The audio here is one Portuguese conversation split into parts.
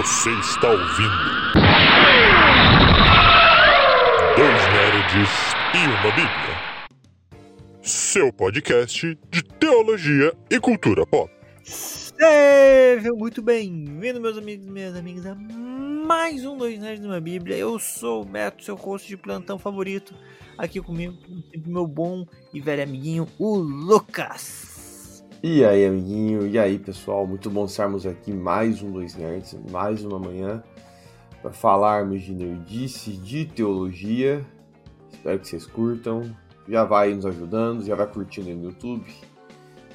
Você está ouvindo. Dois Nerds e uma Bíblia. Seu podcast de teologia e cultura pop. Sejam muito bem-vindos, meus amigos e minhas amigas, a mais um Dois Nerds e uma Bíblia. Eu sou o Beto, seu host de plantão favorito. Aqui comigo, meu bom e velho amiguinho, o Lucas. E aí, amiguinho? E aí, pessoal? Muito bom estarmos aqui mais um Dois Nerds, mais uma manhã, para falarmos de nerdice, de teologia. Espero que vocês curtam. Já vai nos ajudando, já vai curtindo aí no YouTube,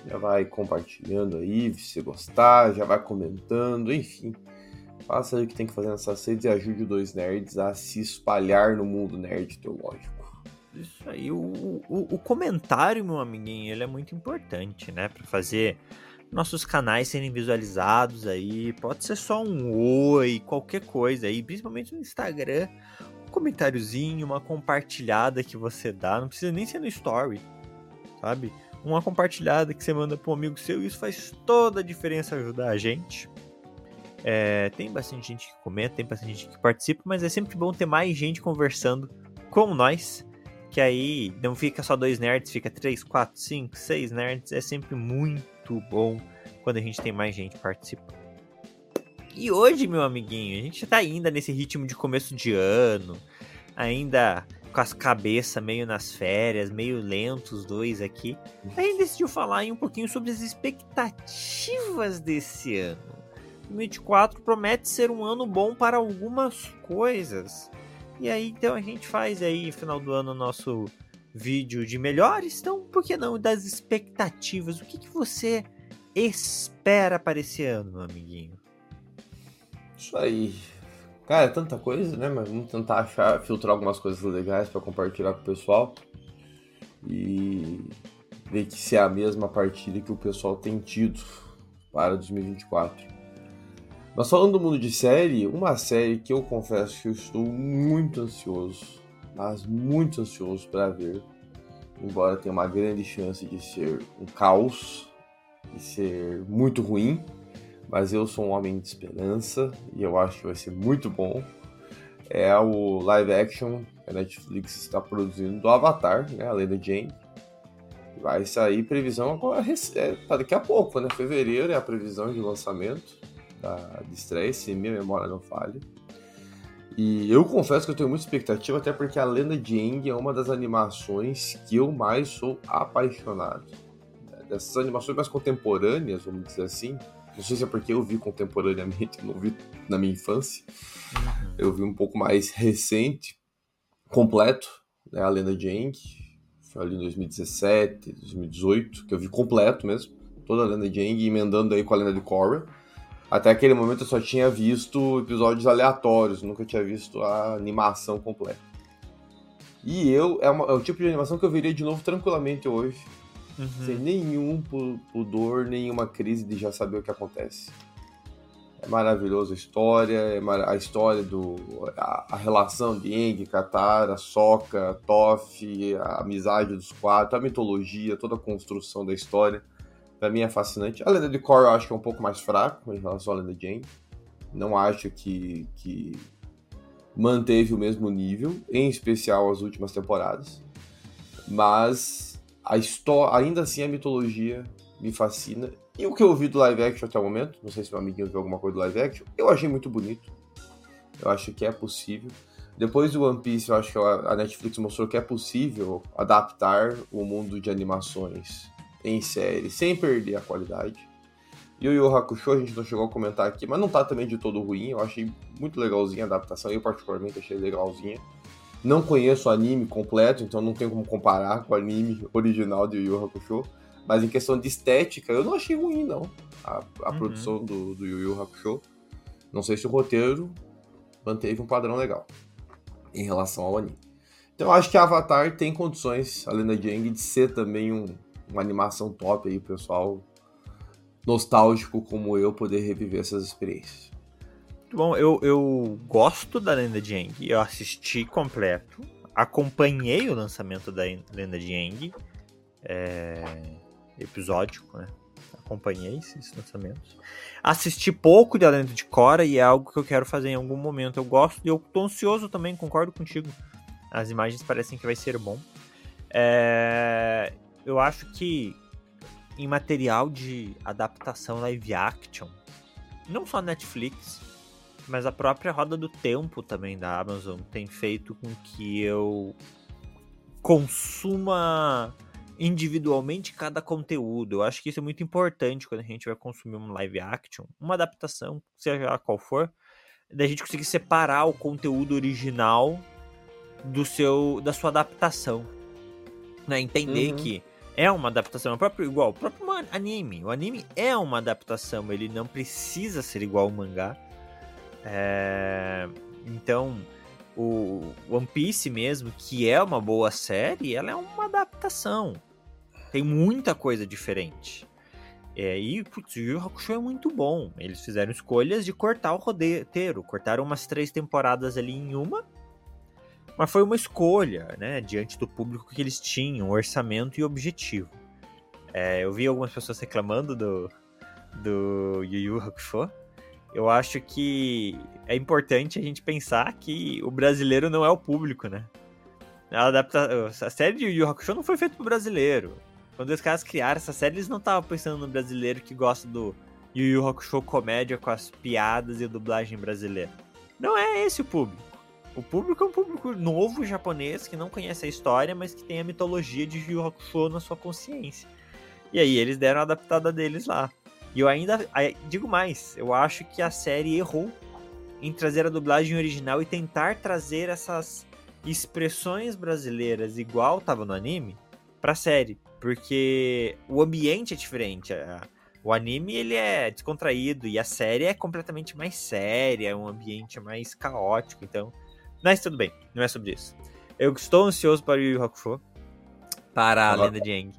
já vai compartilhando aí, se você gostar, já vai comentando, enfim. Faça o que tem que fazer nessas redes e ajude o Dois Nerds a se espalhar no mundo nerd teológico. Isso aí, o, o, o, comentário, meu amiguinho, ele é muito importante, né? Para fazer nossos canais serem visualizados aí. Pode ser só um oi, qualquer coisa aí, principalmente no Instagram. Um comentáriozinho, uma compartilhada que você dá, não precisa nem ser no story, sabe? Uma compartilhada que você manda para um amigo seu, isso faz toda a diferença ajudar a gente. É, tem bastante gente que comenta, tem bastante gente que participa, mas é sempre bom ter mais gente conversando com nós que aí não fica só dois nerds, fica três, quatro, cinco, seis nerds. É sempre muito bom quando a gente tem mais gente participando. E hoje, meu amiguinho, a gente tá ainda nesse ritmo de começo de ano, ainda com as cabeças meio nas férias, meio lentos os dois aqui. A gente decidiu falar um pouquinho sobre as expectativas desse ano. 2024 promete ser um ano bom para algumas coisas. E aí, então a gente faz aí, final do ano, nosso vídeo de melhores. Então, por que não das expectativas? O que, que você espera para esse ano, meu amiguinho? Isso aí. Cara, é tanta coisa, né? Mas vamos tentar achar, filtrar algumas coisas legais para compartilhar com o pessoal. E ver que se é a mesma partida que o pessoal tem tido para 2024. Mas falando do mundo de série, uma série que eu confesso que eu estou muito ansioso, mas muito ansioso para ver, embora tenha uma grande chance de ser um caos, de ser muito ruim, mas eu sou um homem de esperança e eu acho que vai ser muito bom. É o live action que a Netflix está produzindo do Avatar, né, a Lenda Jane. Vai sair previsão agora, é, daqui a pouco, né? Fevereiro é a previsão de lançamento da, de estreia, se minha memória não falha. E eu confesso que eu tenho muita expectativa, até porque a Lenda de Aang é uma das animações que eu mais sou apaixonado. Dessas animações mais contemporâneas, vamos dizer assim. Não sei se é porque eu vi contemporaneamente, não vi na minha infância. Uhum. Eu vi um pouco mais recente, completo, né, a Lenda de Aang. Foi ali em 2017, 2018, que eu vi completo mesmo. Toda a Lenda de Aang, emendando aí com a Lenda de Korra. Até aquele momento eu só tinha visto episódios aleatórios, nunca tinha visto a animação completa. E eu, é, uma, é o tipo de animação que eu veria de novo tranquilamente hoje, uhum. sem nenhum pudor, nenhuma crise de já saber o que acontece. É maravilhosa a história, é mar... a história do. A, a, relação de Eng, Katara, Sokka, Toph, a amizade dos quatro, a mitologia, toda a construção da história Pra mim é fascinante. A lenda de Korra eu acho que é um pouco mais fraco em relação à lenda de Jane. Não acho que, que manteve o mesmo nível, em especial as últimas temporadas. Mas a história, ainda assim a mitologia me fascina. E o que eu vi do live action até o momento, não sei se meu amiguinho viu alguma coisa do live action, eu achei muito bonito. Eu acho que é possível. Depois do One Piece, eu acho que a Netflix mostrou que é possível adaptar o mundo de animações em série sem perder a qualidade. E o Yu Hakusho a gente não chegou a comentar aqui, mas não tá também de todo ruim. Eu achei muito legalzinha a adaptação, eu particularmente achei legalzinha. Não conheço o anime completo, então não tem como comparar com o anime original de Yu Yu Hakusho. Mas em questão de estética, eu não achei ruim, não. A, a uhum. produção do, do Yu Yu Hakusho. Não sei se o roteiro manteve um padrão legal em relação ao anime. Então eu acho que Avatar tem condições, além da Jang, de ser também um, uma animação top aí, pessoal nostálgico como eu poder reviver essas experiências. Bom, eu, eu gosto da Lenda de Aang, eu assisti completo, acompanhei o lançamento da Lenda de Aang, é, episódico, né? acompanhei esses lançamentos. Assisti pouco de Além de Cora e é algo que eu quero fazer em algum momento. Eu gosto e eu tô ansioso também, concordo contigo. As imagens parecem que vai ser bom. É... Eu acho que em material de adaptação live action, não só Netflix, mas a própria roda do tempo também da Amazon tem feito com que eu consuma individualmente cada conteúdo. Eu acho que isso é muito importante quando a gente vai consumir um live action, uma adaptação, seja qual for, da gente conseguir separar o conteúdo original do seu da sua adaptação. Né? Entender uhum. que é uma adaptação, é o próprio igual, o próprio anime. O anime é uma adaptação, ele não precisa ser igual ao mangá. É... Então, o One Piece mesmo, que é uma boa série, ela é uma adaptação. Tem muita coisa diferente. É, e putz, o Yu Hakusho é muito bom. Eles fizeram escolhas de cortar o roteiro. Cortaram umas três temporadas ali em uma mas foi uma escolha, né, diante do público que eles tinham, orçamento e objetivo. É, eu vi algumas pessoas reclamando do, do Yu Yu Hakusho. Eu acho que é importante a gente pensar que o brasileiro não é o público, né? A, adapta... a série de Yu Yu Hakusho não foi feita pro brasileiro. Quando os caras criaram essa série, eles não estavam pensando no brasileiro que gosta do Yu Yu Hakusho comédia com as piadas e a dublagem brasileira. Não é esse o público. O público é um público novo japonês que não conhece a história, mas que tem a mitologia de Yu Hakusho na sua consciência. E aí eles deram a adaptada deles lá. E eu ainda digo mais, eu acho que a série errou em trazer a dublagem original e tentar trazer essas expressões brasileiras igual tava no anime pra série, porque o ambiente é diferente. O anime ele é descontraído e a série é completamente mais séria, é um ambiente mais caótico, então mas tudo bem, não é sobre isso. Eu estou ansioso para o Yu Yu Hakusho, para a Avatar. Lenda de Aang.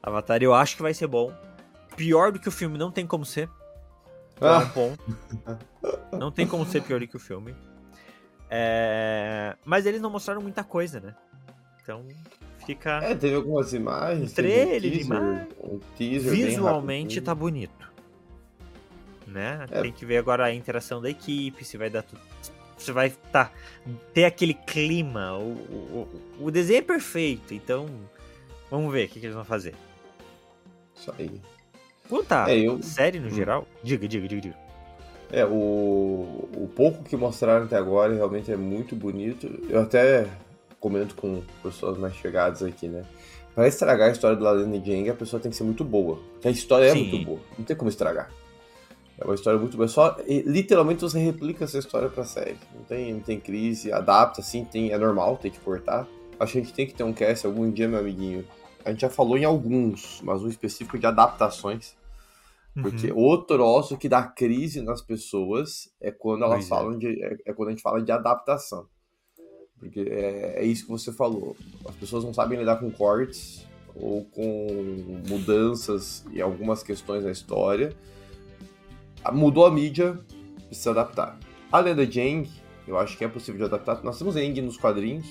Avatar eu acho que vai ser bom. Pior do que o filme não tem como ser. Ah. Um ponto. Não tem como ser pior do que o filme. É... Mas eles não mostraram muita coisa, né? Então fica. É, teve algumas imagens. Trailer, um teaser, um teaser Visualmente tá bonito. Né? É. Tem que ver agora a interação da equipe, se vai dar tudo você vai tá, ter aquele clima. O, o, o desenho é perfeito, então vamos ver o que, que eles vão fazer. Isso aí. Puta, é, eu... série no hum. geral? Diga, diga, diga, diga. É, o, o pouco que mostraram até agora realmente é muito bonito. Eu até comento com pessoas mais chegadas aqui, né? Para estragar a história do de Jang, a pessoa tem que ser muito boa. Porque a história Sim. é muito boa. Não tem como estragar. É uma história muito boa. Só, literalmente você replica essa história pra série. Não tem, não tem crise, adapta, assim, tem, é normal, tem que cortar. Acho que a gente tem que ter um cast algum dia, meu amiguinho. A gente já falou em alguns, mas um específico de adaptações. Porque uhum. o troço que dá crise nas pessoas é quando elas pois é. falam é. de. É, é, quando a gente fala de adaptação. Porque é, é isso que você falou. As pessoas não sabem lidar com cortes ou com mudanças e algumas questões na história mudou a mídia, precisa adaptar. A lenda de Aang, eu acho que é possível de adaptar. Nós temos Aang nos quadrinhos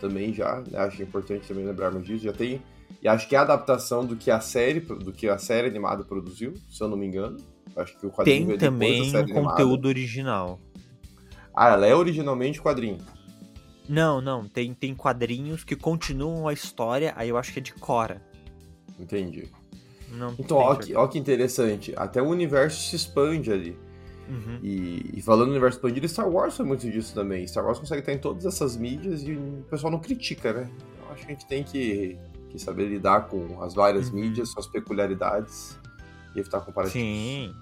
também já, né? acho é importante também lembrarmos disso. Já tem e acho que é a adaptação do que a série, do que a série animada produziu, se eu não me engano. Acho que o quadrinho tem também um conteúdo original. Ah, ela é originalmente quadrinho. Não, não, tem, tem quadrinhos que continuam a história, aí eu acho que é de Cora. Entendi. Não então, ó que, ó que interessante. Até o universo se expande ali. Uhum. E, e, falando no universo expandido, Star Wars foi muito disso também. Star Wars consegue estar em todas essas mídias e o pessoal não critica, né? Eu acho que a gente tem que, que saber lidar com as várias uhum. mídias, suas peculiaridades e evitar comparativos. Sim,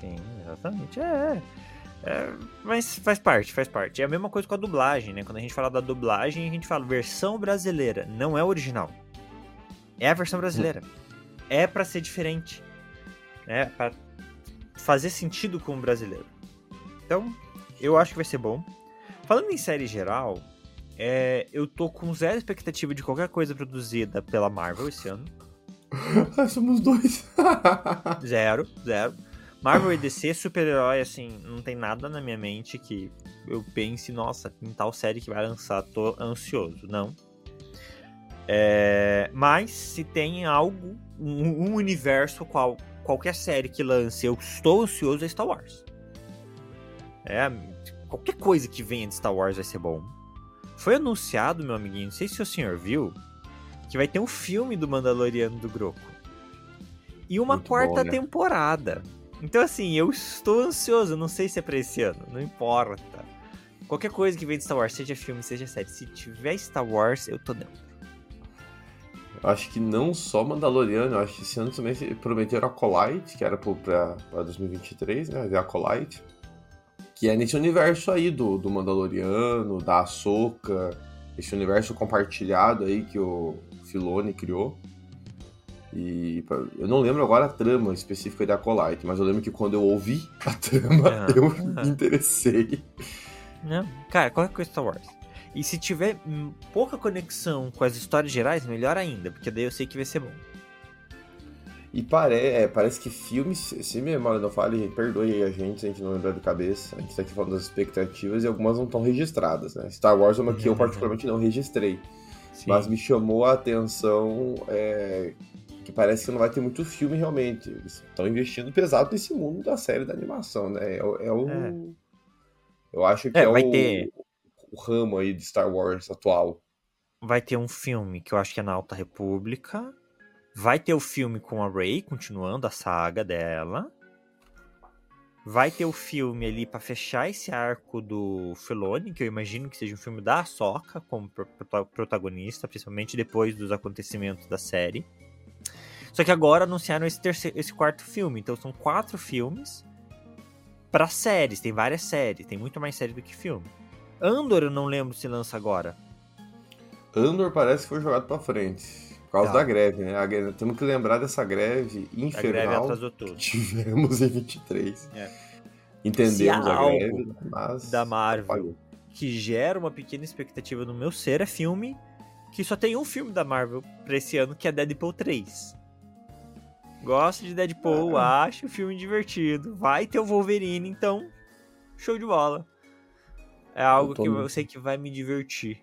sim, exatamente. É, é, mas faz parte, faz parte. É a mesma coisa com a dublagem, né? Quando a gente fala da dublagem, a gente fala versão brasileira, não é original. É a versão brasileira. É para ser diferente, né? Para fazer sentido com o brasileiro. Então, eu acho que vai ser bom. Falando em série geral, é, eu tô com zero expectativa de qualquer coisa produzida pela Marvel esse ano. Somos dois. zero, zero. Marvel e DC, super-herói, assim, não tem nada na minha mente que eu pense, nossa, em tal série que vai lançar, tô ansioso. Não. É, mas se tem algo, um, um universo qual qualquer série que lance, eu estou ansioso é Star Wars. É, qualquer coisa que venha de Star Wars vai ser bom. Foi anunciado, meu amiguinho, não sei se o senhor viu, que vai ter um filme do Mandaloriano do Groco. E uma Muito quarta bom, né? temporada. Então, assim, eu estou ansioso. Não sei se é pra esse ano, não importa. Qualquer coisa que vem de Star Wars, seja filme, seja série, se tiver Star Wars, eu tô dentro. Eu acho que não só Mandaloriano, eu acho que esse ano também prometeram Acolyte, que era pra, pra 2023, né? A Acolyte. Que é nesse universo aí do, do Mandaloriano, da Ahsoka, esse universo compartilhado aí que o Filone criou. E eu não lembro agora a trama específica da Acolyte, mas eu lembro que quando eu ouvi a trama, Ah, eu me interessei. Não, cara, qualquer coisa Star Wars. E se tiver hum, pouca conexão com as histórias gerais, melhor ainda, porque daí eu sei que vai ser bom. E pare, é, parece que filmes, se minha memória não falha, perdoe aí a gente se a gente não lembrar de cabeça. A gente tá aqui falando das expectativas e algumas não estão registradas, né? Star Wars é uma que eu Uhum. particularmente não registrei. Sim. Mas me chamou a atenção é, que parece que não vai ter muito filme realmente. Eles estão investindo pesado nesse mundo da série da animação, né? É, é o. É. Eu acho que É, é, vai o, ter- o ramo aí de Star Wars atual. Vai ter um filme que eu acho que é na Alta República. Vai ter o filme com a Rey, continuando a saga dela. Vai ter o filme ali pra fechar esse arco do Filoni, que eu imagino que seja um filme da Ahsoka como pro- prota- protagonista, principalmente depois dos acontecimentos da série. Só que agora anunciaram esse, terceiro, esse quarto filme, então são quatro filmes pra séries. Tem várias séries, tem muito mais série do que filme. Andor eu não lembro se lança agora. Andor parece que foi jogado pra frente. Por causa Tá. da greve, né? A greve- temos que lembrar dessa greve greve infernal atrasou tudo. tivemos em 23. É. Entendemos a greve, mas. da Marvel atrapalhou. que gera uma pequena expectativa no meu ser é filme que só tem um filme da Marvel pra esse ano, que é Deadpool 3. Gosto de Deadpool, Ah. acho o filme divertido. Vai ter o Wolverine, então, show de bola. É algo tô que no- eu sei que vai me divertir.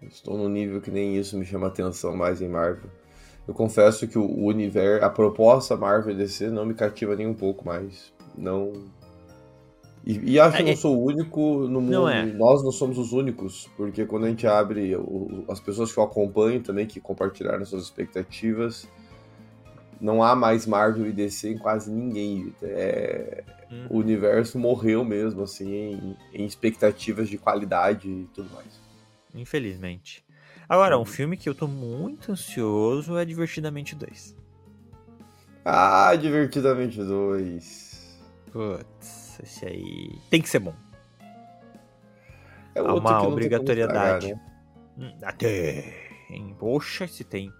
Estou num nível que nem isso me chama atenção mais em Marvel. Eu confesso que o universo, a proposta Marvel DC não me cativa nem um pouco mais. Não. E, e acho que É, não é- sou o único no mundo. Não é. Nós não somos os únicos, porque quando a gente abre o- as pessoas que eu acompanho também, que compartilharam suas expectativas, não há mais Marvel e DC em quase ninguém. É, Hum. o universo morreu mesmo, assim, em, em expectativas de qualidade e tudo mais. Infelizmente. Agora, Uhum. um filme que eu tô muito ansioso é Divertidamente 2. Ah, Divertidamente 2. Putz, esse aí tem que ser bom. É Há outro uma obrigatoriedade. né? Hum, Até. Poxa, se tem.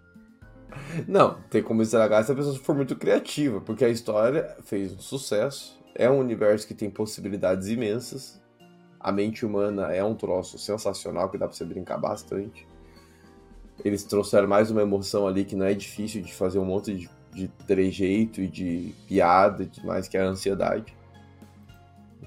Não, tem como estragar se a pessoa for muito criativa, porque a história fez um sucesso, é um universo que tem possibilidades imensas, a mente humana é um troço sensacional que dá pra você brincar bastante. Eles trouxeram mais uma emoção ali que não é difícil de fazer um monte de, de trejeito e de piada e tudo mais, que é a ansiedade.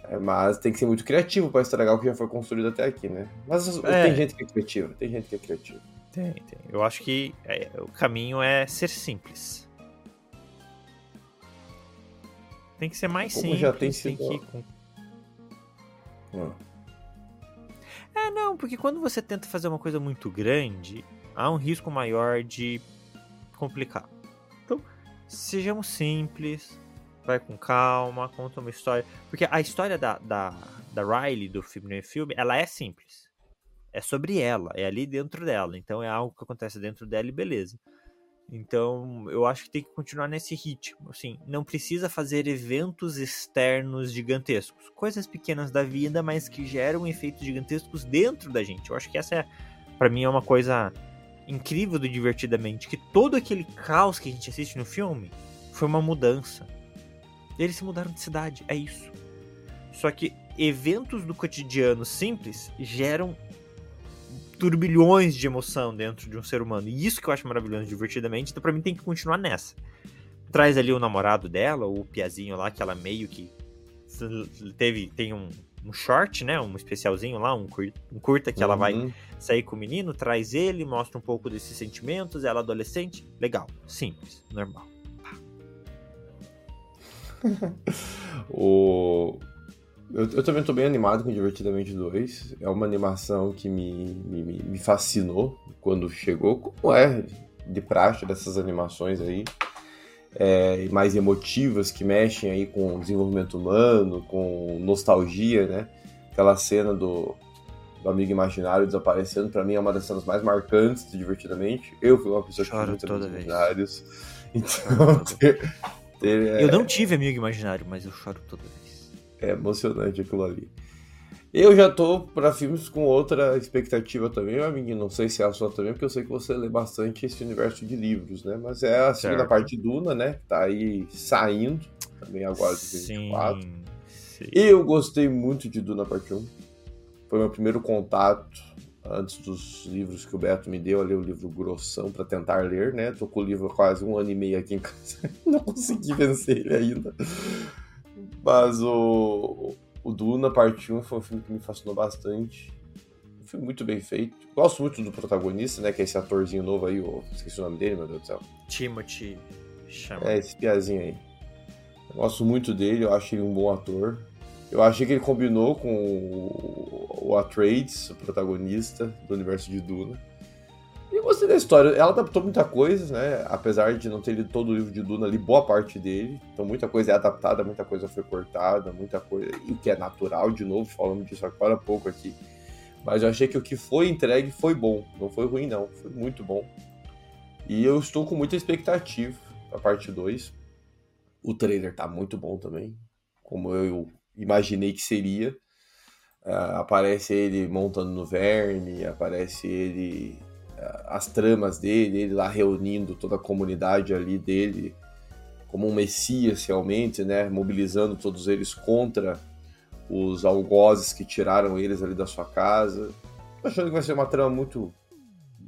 É, mas tem que ser muito criativo pra estragar o que já foi construído até aqui, né? Mas É. tem gente que é criativa, tem gente que é criativa. Tem, tem. Eu acho que é, o caminho é ser simples. Tem que ser mais Como simples. já tem tem sido- que ir com- Hum. É, não, porque quando você tenta fazer uma coisa muito grande, há um risco maior de complicar. Então, sejamos simples, vai com calma, conta uma história. Porque a história da, da, da Riley, do primeiro filme, ela é simples. É sobre ela, é ali dentro dela. Então é algo que acontece dentro dela e beleza. Então, eu acho que tem que continuar nesse ritmo. Assim, não precisa fazer eventos externos gigantescos. Coisas pequenas da vida, mas que geram efeitos gigantescos dentro da gente. Eu acho que essa é, para mim, é uma coisa incrível do Divertidamente. Que todo aquele caos que a gente assiste no filme foi uma mudança. Eles se mudaram de cidade, é isso. Só que eventos do cotidiano simples geram turbilhões de emoção dentro de um ser humano. E isso que eu acho maravilhoso divertidamente. Então, pra mim, tem que continuar nessa. Traz ali o namorado dela, o Piazinho lá, que ela meio que teve. Tem um, um short, né? Um especialzinho lá, um, cur- um curta que ela vai Uhum. sair com o menino, traz ele, mostra um pouco desses sentimentos, ela adolescente. Legal, simples, normal. O... Eu, eu, também estou bem animado com Divertidamente 2. É uma animação que me, me, me fascinou quando chegou, como é de praxe dessas animações aí. É, mais emotivas, que mexem aí com o desenvolvimento humano, com nostalgia, né? Aquela cena do, do amigo imaginário desaparecendo, para mim é uma das cenas mais marcantes de Divertidamente. Eu fui uma pessoa Choro que toda vez. imaginários. Então, ter, ter, é... Eu não tive amigo imaginário, mas eu choro toda vez. É emocionante aquilo ali. Eu já tô para filmes com outra expectativa também, meu amigo. Não sei se é a sua também, porque eu sei que você lê bastante esse universo de livros, né? Mas é a segunda certo. parte de Duna, né? Que tá aí saindo também agora de 2024. Sim, sim. Eu gostei muito de Duna Parte 1. Foi meu primeiro contato antes dos livros que o Beto me deu, ali o livro grossão para tentar ler, né? Tô com o livro há quase um ano e meio aqui em casa, não consegui vencer ele ainda. Mas o, o Duna Parte 1 foi um filme que me fascinou bastante. Um filme muito bem feito. Gosto muito do protagonista, né? Que é esse atorzinho novo aí, eu esqueci o nome dele, meu Deus do céu. Timothy chama. É, esse piazinho aí. Eu gosto muito dele, eu acho ele um bom ator. Eu achei que ele combinou com o, o Atreides, o protagonista do universo de Duna. E eu gostei da história. Ela adaptou muita coisa, né? Apesar de não ter lido todo o livro de Duna ali, boa parte dele. Então muita coisa é adaptada, muita coisa foi cortada, muita coisa. E o que é natural, de novo, falando disso agora há pouco aqui. Mas eu achei que o que foi entregue foi bom. Não foi ruim, não. Foi muito bom. E eu estou com muita expectativa pra parte 2. O trailer tá muito bom também. Como eu imaginei que seria. Uh, aparece ele montando no verme, aparece ele as tramas dele, ele lá reunindo toda a comunidade ali dele como um messias realmente, né, mobilizando todos eles contra os algozes que tiraram eles ali da sua casa. Tô achando que vai ser uma trama muito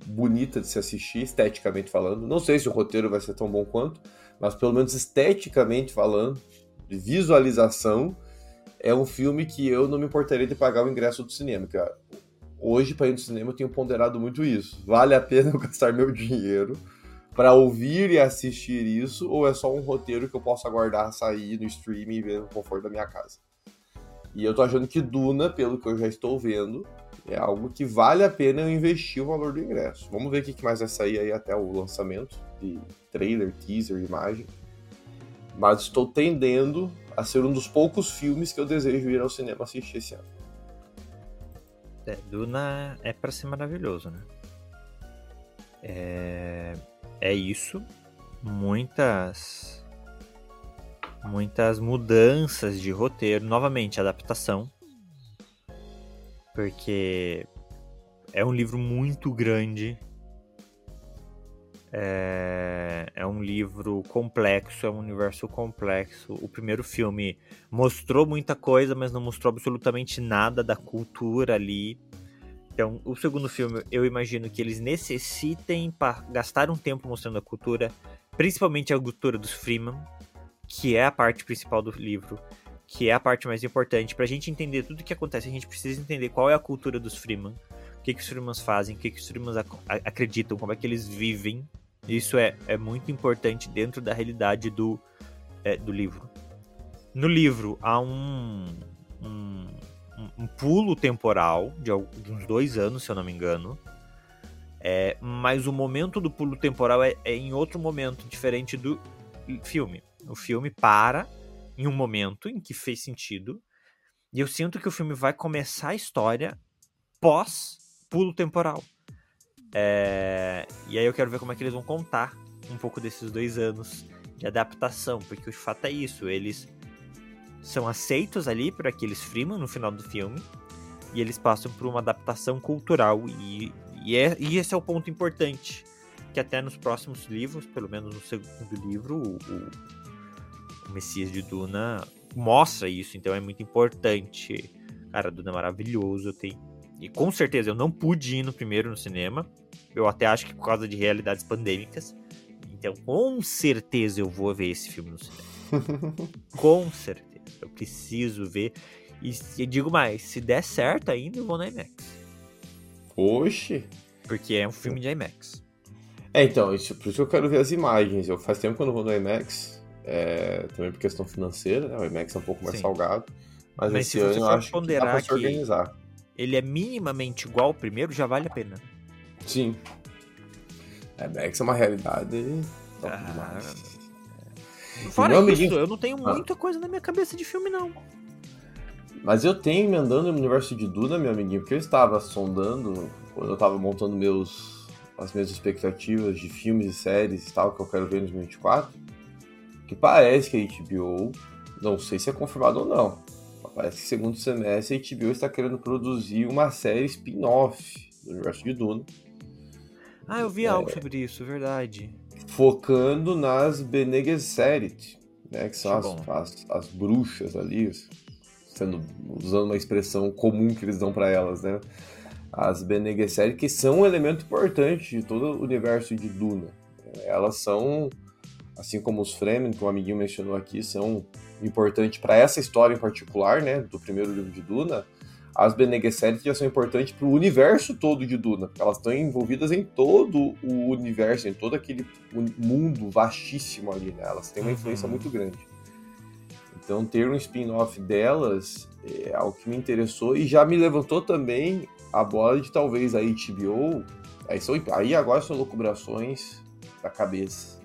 bonita de se assistir, esteticamente falando. Não sei se o roteiro vai ser tão bom quanto, mas pelo menos esteticamente falando, de visualização, é um filme que eu não me importaria de pagar o ingresso do cinema, cara hoje, para ir no cinema, eu tenho ponderado muito isso. Vale a pena eu gastar meu dinheiro para ouvir e assistir isso, ou é só um roteiro que eu posso aguardar sair no streaming e ver no conforto da minha casa? E eu tô achando que Duna, pelo que eu já estou vendo, é algo que vale a pena eu investir o valor do ingresso. Vamos ver o que mais vai sair aí até o lançamento de trailer, teaser, imagem. Mas estou tendendo a ser um dos poucos filmes que eu desejo ir ao cinema assistir esse ano. É, Duna é para ser maravilhoso, né? É, é isso. Muitas muitas mudanças de roteiro, novamente adaptação. Porque é um livro muito grande. É, é, um livro complexo, é um universo complexo. O primeiro filme mostrou muita coisa, mas não mostrou absolutamente nada da cultura ali. Então, o segundo filme, eu imagino que eles necessitem gastar um tempo mostrando a cultura, principalmente a cultura dos Freeman, que é a parte principal do livro, que é a parte mais importante. Pra gente entender tudo o que acontece, a gente precisa entender qual é a cultura dos Freeman, que, que os Freemans fazem, o que, que os Freemans ac acreditam, como é que eles vivem. Isso é, é muito importante dentro da realidade do, é, do livro. No livro há um, um, um pulo temporal de, de, uns dois anos, se eu não me engano. É, mas o momento do pulo temporal é, é em outro momento, diferente do filme. O filme para em um momento em que fez sentido. E eu sinto que o filme vai começar a história pós pulo temporal. É, e aí eu quero ver como é que eles vão contar um pouco desses dois anos de adaptação, porque o fato é isso, eles são aceitos ali por aqueles Freeman no final do filme e eles passam por uma adaptação cultural e, e, é, e esse é o ponto importante que até nos próximos livros, pelo menos no segundo livro, o, o, Messias de Duna mostra isso, então é muito importante. Cara, Duna é maravilhoso, tem e com certeza eu não pude ir no primeiro no cinema. Eu até acho que por causa de realidades pandêmicas. Então, com certeza eu vou ver esse filme no cinema. com certeza. Eu preciso ver. E, e digo mais, se der certo ainda, eu vou na IMAX. Oxe! Porque é um filme de IMAX. É, então, isso, por isso que eu quero ver as imagens. Eu faz tempo que eu não vou no IMAX. é, também por questão financeira, né? O IMAX é um pouco mais Sim. salgado. Mas, Mas se você ano eu for acho que dá ponderar pra se que- organizar. Ele é minimamente igual ao primeiro, já vale a pena. Sim. É, IMAX é uma realidade top Ah, demais. Fora meu isso, eu não tenho Ah. muita coisa na minha cabeça de filme, não. Mas eu tenho emendando no universo de Duna, meu amiguinho, porque eu estava sondando, quando eu estava montando meus, as minhas expectativas de filmes e séries e tal, que eu quero ver em 2024, que parece que a HBO, não sei se é confirmado ou não, parece que segundo semestre a HBO está querendo produzir uma série spin-off do universo de Duna, Ah, eu vi É. algo sobre isso, verdade. focando nas Bene Gesserit, né, que são as, as, as bruxas ali, sendo, usando uma expressão comum que eles dão para elas, né? As Bene Gesserit, que são um elemento importante de todo o universo de Duna. Elas são, assim como os Fremen, que o amiguinho mencionou aqui, são importantes para essa história em particular, né, do primeiro livro de Duna. As Bene Gesserit já são importantes para o universo todo de Duna, porque elas estão envolvidas em todo o universo, em todo aquele mundo vastíssimo ali, né? Elas têm uma Uhum. influência muito grande. Então, ter um spin-off delas é algo que me interessou e já me levantou também a bola de talvez a HBO. Aí, são, aí agora são locubrações da cabeça.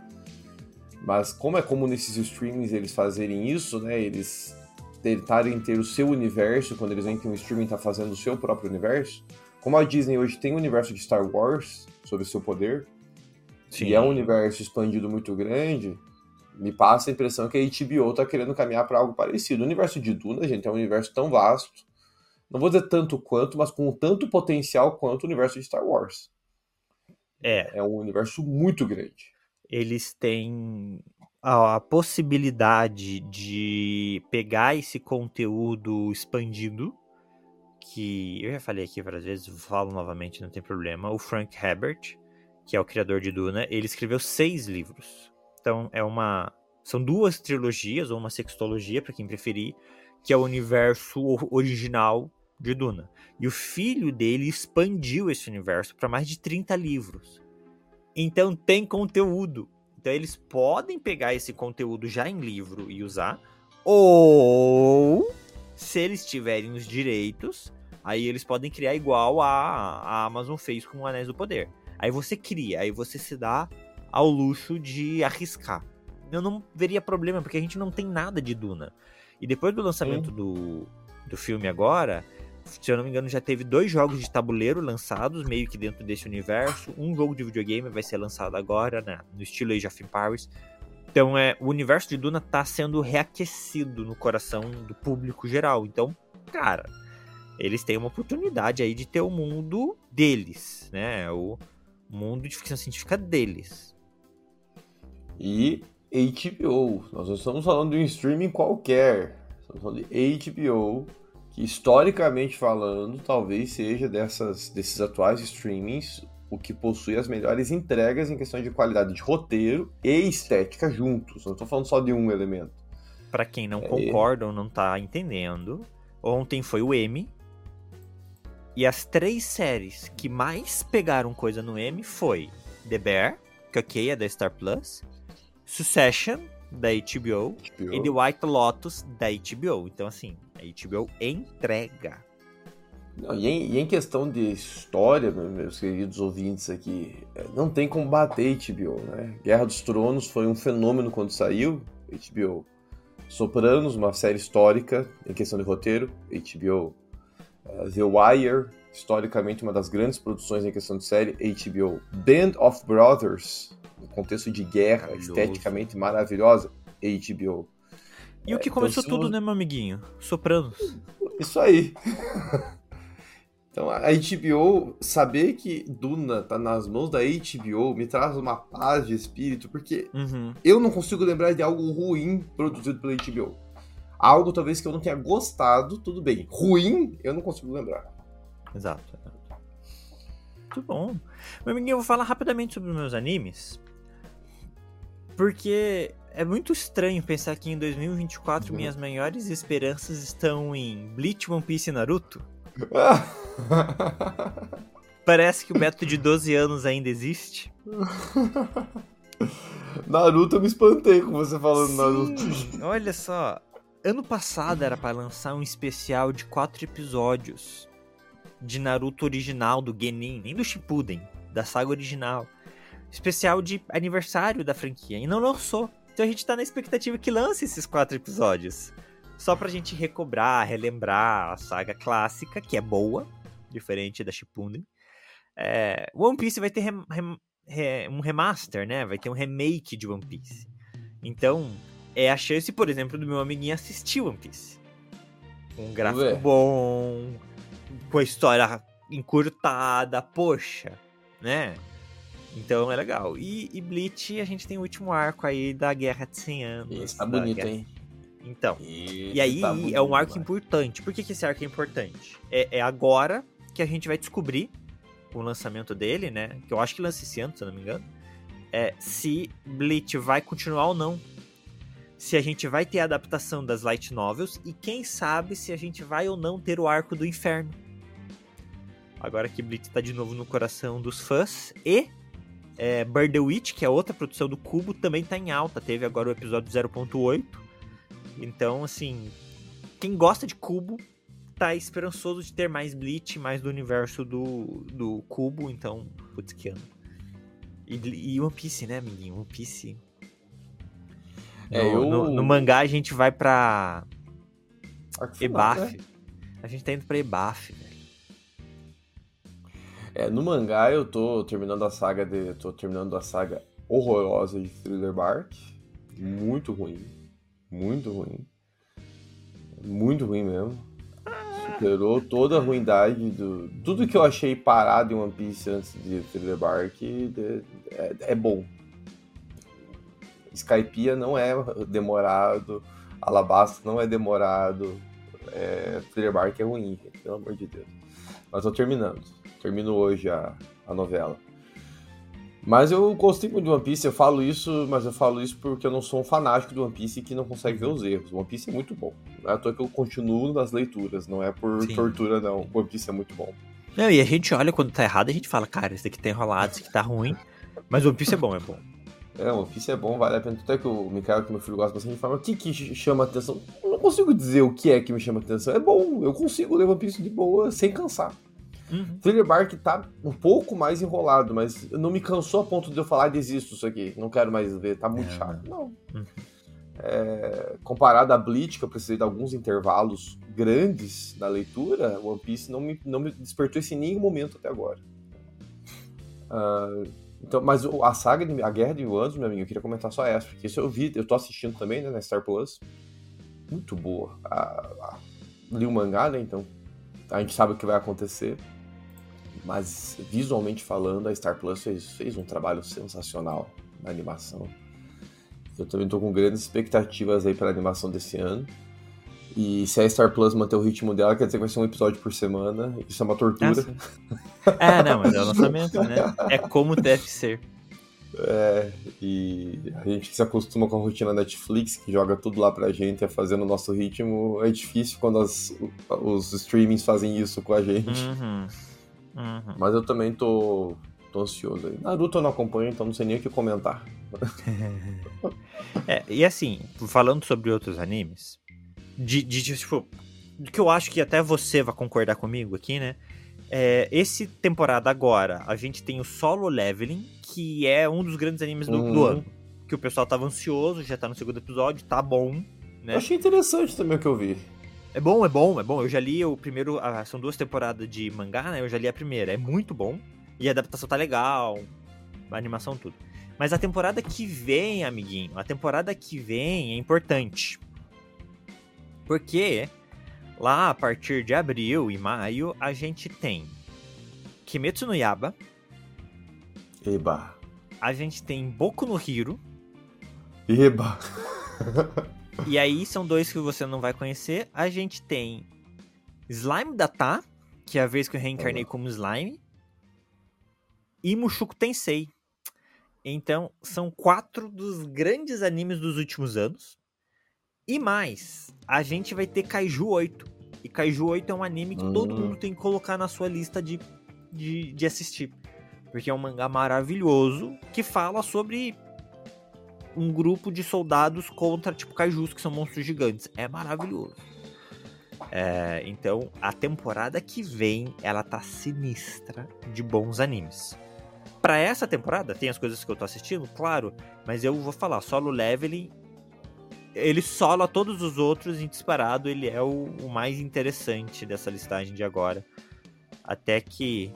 Mas como é comum nesses streamings eles fazerem isso, né? Eles tentarem ter o seu universo quando eles veem que um streaming está fazendo o seu próprio universo. Como a Disney hoje tem um universo de Star Wars sobre o seu poder, e é um universo expandido muito grande, me passa a impressão que a HBO tá querendo caminhar para algo parecido. O universo de Duna, gente, é um universo tão vasto. Não vou dizer tanto quanto, mas com tanto potencial quanto o universo de Star Wars. É, É um universo muito grande. Eles têm a, a possibilidade de pegar esse conteúdo expandido, que eu já falei aqui várias vezes, falo novamente, não tem problema. O Frank Herbert, que é o criador de Duna, ele escreveu seis livros. Então é uma. São duas trilogias, ou uma sextologia, para quem preferir, que é o universo original de Duna. E o filho dele expandiu esse universo para mais de 30 livros. Então tem conteúdo. Então eles podem pegar esse conteúdo já em livro e usar, ou se eles tiverem os direitos, aí eles podem criar igual a, a Amazon fez com o Anéis do Poder. Aí você cria, aí você se dá ao luxo de arriscar. Eu não veria problema, porque a gente não tem nada de Duna. E depois do lançamento do, do filme agora, se eu não me engano, já teve dois jogos de tabuleiro lançados, meio que dentro desse universo. Um jogo de videogame vai ser lançado agora, né, no estilo Age of Empires. Então, é, o universo de Duna tá sendo reaquecido no coração do público geral. Então, cara, eles têm uma oportunidade aí de ter o mundo deles, né? O mundo de ficção científica deles. E HBO. Nós não estamos falando de um streaming qualquer. Estamos falando de HBO, que historicamente falando, talvez seja dessas, desses atuais streamings o que possui as melhores entregas em questão de qualidade de roteiro e estética juntos. Não estou falando só de um elemento. Pra quem não É. concorda ou não tá entendendo, ontem foi o M. E as três séries que mais pegaram coisa no M foi The Bear, que ok, é da Star Plus, Succession, da HBO, HBO. e The White Lotus, da HBO. Então, assim, a HBO entrega. Não, e, em, e em questão de história, meus queridos ouvintes aqui, é, não tem como bater HBO, né? Guerra dos Tronos foi um fenômeno quando saiu, HBO. Sopranos, uma série histórica em questão de roteiro, HBO. Uh, The Wire, historicamente uma das grandes produções em questão de série, HBO. Band of Brothers, no contexto de guerra, esteticamente maravilhosa, HBO. E o que então começou se tudo, né, meu amiguinho? Sopranos. Isso aí. Então a HBO, saber que Duna tá nas mãos da HBO me traz uma paz de espírito, porque Uhum. eu não consigo lembrar de algo ruim produzido pela HBO. Algo talvez que eu não tenha gostado, tudo bem. Ruim, eu não consigo lembrar. Exato. Muito bom. Meu amiguinho, eu vou falar rapidamente sobre os meus animes. Porque é muito estranho pensar que em 2024 Uhum. minhas maiores esperanças estão em Bleach, One Piece e Naruto. Parece que o Beto de 12 anos ainda existe. Naruto, eu me espantei com você falando Sim, Naruto. Olha só, ano passado era para lançar um especial de quatro episódios de Naruto original do Genin, nem do Shippuden, da saga original. Especial de aniversário da franquia e não lançou. Então a gente tá na expectativa que lance esses quatro episódios. Só pra gente recobrar, relembrar a saga clássica, que é boa, diferente da Shippuden. É, One Piece vai ter rem- rem- re- um remaster, né? Vai ter um remake de One Piece. Então, é a chance, por exemplo, do meu amiguinho assistir One Piece. Com um gráfico bom, com a história encurtada, poxa, né? Então é legal. E, e Bleach, a gente tem o último arco aí da Guerra de 100 Anos. Esse tá bonito, Guerra- hein? Então, Esse e aí tá é bonito um arco demais. importante. Por que, que esse arco é importante? É, é agora que a gente vai descobrir, com o lançamento dele, né? Que eu acho que lança esse ano, se eu não me engano. É, se Bleach vai continuar ou não. Se a gente vai ter a adaptação das light novels. E quem sabe se a gente vai ou não ter o arco do inferno. Agora que Bleach tá de novo no coração dos fãs. E é, Bird the Witch, que é outra produção do Cubo, também tá em alta. Teve agora o episódio 0.8. Então, assim, quem gosta de Cubo tá esperançoso de ter mais Bleach, mais do universo do, do Cubo, então, putz, que ano. E, e One Piece, né, amiguinho? One Piece. É, no, eu- no, no mangá a gente vai pra Ebaf. né? A gente tá indo pra Ebaf, velho. É, no mangá eu tô terminando a saga de. tô terminando a saga horrorosa de Thriller Bark. Muito ruim. Muito ruim. Muito ruim mesmo. Superou toda a ruindade do. Tudo que eu achei parado em One Piece antes de Thriller Bark é, é bom. Skypiea não é demorado. Alabasta não é demorado. É, Thriller Bark é ruim, pelo amor de Deus. Mas tô terminando. Termino hoje a, a novela. Mas eu gostei muito de One Piece, eu falo isso, mas eu falo isso porque eu não sou um fanático do One Piece que não consegue ver os erros. One Piece é muito bom. Não é à toa que eu continuo nas leituras, não é por Sim. tortura, não. One Piece é muito bom. Não, e a gente olha quando tá errado, a gente fala, cara, esse daqui tá enrolado, esse aqui tá ruim. Mas One Piece é bom, é bom. É, One Piece é bom, vale a pena. Até que o Mikael, que meu filho gosta bastante, fala, o que que chama atenção? Eu não consigo dizer o que é que me chama atenção. É bom, eu consigo ler One Piece de boa, sem cansar. Uhum. Thriller Bark tá um pouco mais enrolado, mas não me cansou a ponto de eu falar, "Ah, desisto isso aqui, não quero mais ver, tá muito É. chato. Não. Uhum. É, comparado a Bleach, que eu precisei de alguns intervalos grandes na leitura, One Piece não me, não me despertou esse em nenhum momento até agora. Ah, então, mas a saga, de, a Guerra de Anos, meu amigo, eu queria comentar só essa, porque isso eu vi, eu tô assistindo também, né, na Star Plus. Muito boa. A- a- li o mangá, né, então a gente sabe o que vai acontecer. Mas visualmente falando, a Star Plus fez, fez um trabalho sensacional na animação. Eu também tô com grandes expectativas aí para a animação desse ano. E se a Star Plus manter o ritmo dela, quer dizer que vai ser um episódio por semana. Isso é uma tortura. Ah. É, não, mas é o lançamento, né? É como deve ser. É, e a gente que se acostuma com a rotina Netflix, que joga tudo lá pra gente, é fazendo o nosso ritmo, é difícil quando as- os streamings fazem isso com a gente. Uhum. Uhum. Mas eu também tô, tô ansioso aí. Naruto eu não acompanho, então não sei nem o que comentar. É, e assim, falando sobre outros animes, de, de, de, tipo, que eu acho que até você vai concordar comigo aqui, né? É, esse temporada agora, a gente tem o Solo Leveling, que é um dos grandes animes do, do Uhum. ano. Que o pessoal tava ansioso, já tá no segundo episódio, tá bom, né? Eu achei interessante também o que eu vi. É bom, é bom, é bom. Eu já li o primeiro. ah, são duas temporadas de mangá, né? Eu já li a primeira. É muito bom. E a adaptação tá legal. A animação, tudo. Mas a temporada que vem, amiguinho, a temporada que vem é importante. Porque lá a partir de abril e maio a gente tem Kimetsu no Yaba, Eba. a gente tem Boku no Hiro, Eba. e aí são dois que você não vai conhecer. A gente tem Slime Data, que é a vez que eu reencarnei como Slime, e Mushoku Tensei. Então, são quatro dos grandes animes dos últimos anos. E mais, a gente vai ter Kaiju 8. E Kaiju 8 é um anime que todo Hum. mundo tem que colocar na sua lista de, de, de assistir. Porque é um mangá maravilhoso que fala sobre um grupo de soldados contra, tipo, kaijus, que são monstros gigantes. É maravilhoso. É, então, a temporada que vem, ela tá sinistra de bons animes. Para essa temporada, tem as coisas que eu tô assistindo, claro, mas eu vou falar, solo leveling, ele sola todos os outros em disparado, ele é o, o mais interessante dessa listagem de agora. Até que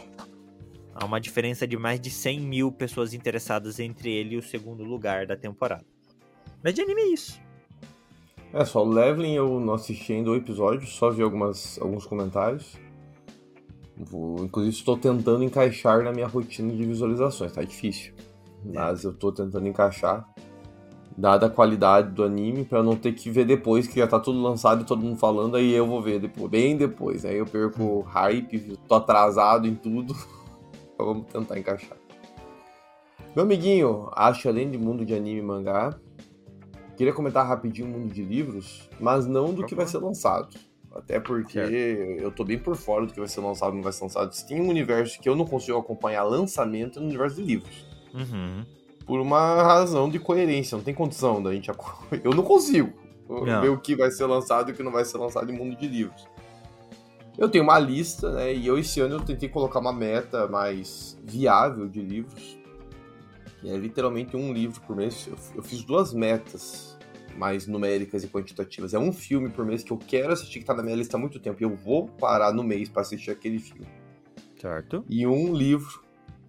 há uma diferença de mais de 100 mil pessoas interessadas entre ele e o segundo lugar da temporada. Mas de anime é isso. É, só o Leveling eu não assisti ainda o episódio, só vi algumas, alguns comentários. Vou, inclusive estou tentando encaixar na minha rotina de visualizações, tá difícil. Mas eu estou tentando encaixar, dada a qualidade do anime, para não ter que ver depois que já tá tudo lançado e todo mundo falando, aí eu vou ver depois, bem depois. Aí eu perco hype, tô atrasado em tudo. Vamos tentar encaixar. Meu amiguinho, acho além de mundo de anime e mangá, Queria comentar rapidinho o mundo de livros, mas não do que vai ser lançado. Até porque certo. eu tô bem por fora do que vai ser lançado e não vai ser lançado. Se tem um universo que eu não consigo acompanhar lançamento é no universo de livros. Uhum. Por uma razão de coerência, não tem condição da gente. Eu não consigo não. ver o que vai ser lançado e o que não vai ser lançado em mundo de livros. Eu tenho uma lista, né? E eu esse ano eu tentei colocar uma meta mais viável de livros é literalmente um livro por mês. Eu, eu fiz duas metas mais numéricas e quantitativas. É um filme por mês que eu quero assistir, que tá na minha lista há muito tempo, e eu vou parar no mês para assistir aquele filme. Certo. E um livro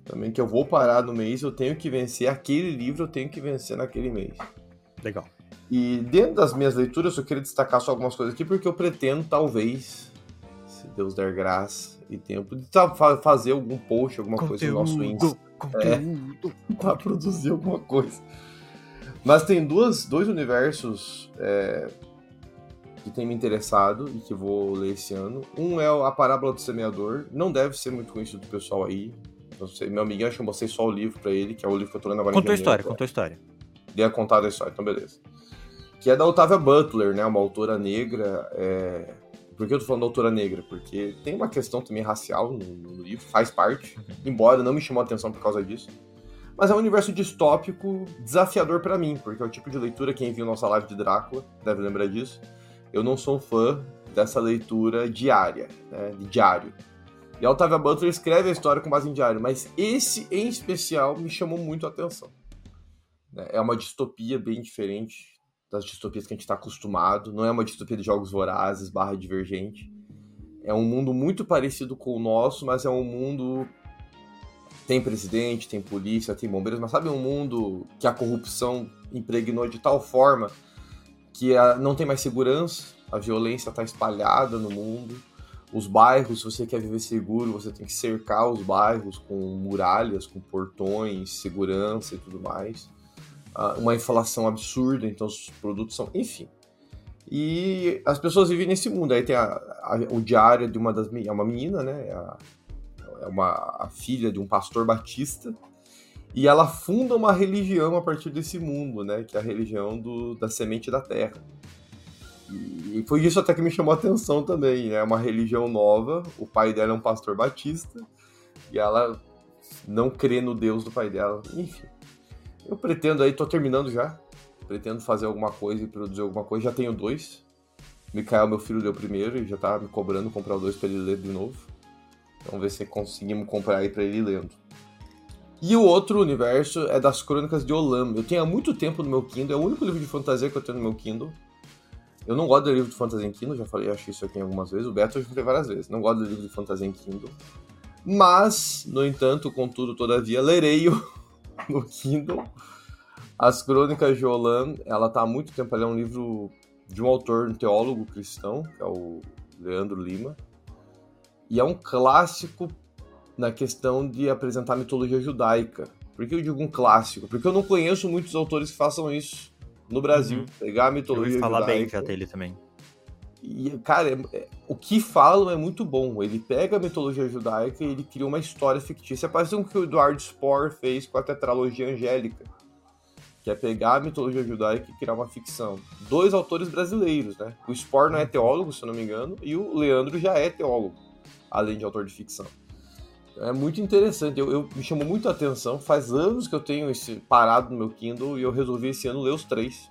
também que eu vou parar no mês, eu tenho que vencer aquele livro, eu tenho que vencer naquele mês. Legal. E dentro das minhas leituras, eu queria destacar só algumas coisas aqui, porque eu pretendo, talvez, Deus der graça e tempo, de fazer algum post, alguma Conteúdo. coisa no nosso Insta conteúdo. É, pra produzir alguma coisa. Mas tem duas, dois universos é, que tem me interessado e que vou ler esse ano. Um é a Parábola do Semeador. Não deve ser muito conhecido do pessoal aí. Não sei, meu amiguinho, acho que eu mostrei só o livro pra ele, que é o livro que eu tô lendo agora Contou a história, contou a história. Dei a contar a história, então beleza. Que é da Otávia Butler, né? Uma autora negra. É por que eu tô falando da autora negra? Porque tem uma questão também racial no, no livro, faz parte, embora não me chamou a atenção por causa disso. Mas é um universo distópico desafiador para mim, porque é o tipo de leitura, quem viu nossa live de Drácula deve lembrar disso. Eu não sou um fã dessa leitura diária, né, de diário. E a Octavia Butler escreve a história com base em diário, mas esse em especial me chamou muito a atenção. É uma distopia bem diferente das distopias que a gente está acostumado. Não é uma distopia de jogos vorazes, barra divergente. É um mundo muito parecido com o nosso, mas é um mundo. Tem presidente, tem polícia, tem bombeiros, mas sabe um mundo que a corrupção impregnou de tal forma que não tem mais segurança, a violência está espalhada no mundo. Os bairros, se você quer viver seguro, você tem que cercar os bairros com muralhas, com portões, segurança e tudo mais uma inflação absurda, então os produtos são. Enfim. E as pessoas vivem nesse mundo. Aí tem a, a, o diário de uma das. É uma menina, né? É, a, é uma a filha de um pastor batista. E ela funda uma religião a partir desse mundo, né? Que é a religião do, da semente da terra. E foi isso até que me chamou a atenção também. É né? uma religião nova. O pai dela é um pastor batista. E ela não crê no Deus do pai dela. Enfim. Eu pretendo aí, tô terminando já. Pretendo fazer alguma coisa e produzir alguma coisa. Já tenho dois. Mikael, meu filho, deu primeiro e já tá me cobrando comprar dois pra ele ler de novo. Vamos ver se conseguimos comprar aí pra ele lendo. E o outro universo é das Crônicas de Olam. Eu tenho há muito tempo no meu Kindle, é o único livro de fantasia que eu tenho no meu Kindle. Eu não gosto de livro de fantasia em Kindle, já falei, acho isso aqui algumas vezes. O Beto eu já falei várias vezes. Não gosto de livro de fantasia em Kindle. Mas, no entanto, contudo, todavia, lerei o no Kindle. As Crônicas de Olam, ela tá há muito tempo, ela é um livro de um autor, um teólogo cristão, que é o Leandro Lima. E é um clássico na questão de apresentar a mitologia judaica. Por que eu digo um clássico? Porque eu não conheço muitos autores que façam isso no Brasil. Uhum. Pegar a mitologia eu falar judaica. bem já dele também. E, cara, é, o que falam é muito bom. Ele pega a mitologia judaica e ele cria uma história fictícia. Parece com o que o Eduardo Spohr fez com a tetralogia angélica. Que é pegar a mitologia judaica e criar uma ficção. Dois autores brasileiros, né? O Spohr não é teólogo, se eu não me engano, e o Leandro já é teólogo, além de autor de ficção. É muito interessante. Eu, eu, me chamou muito atenção. Faz anos que eu tenho esse parado no meu Kindle e eu resolvi esse ano ler os três.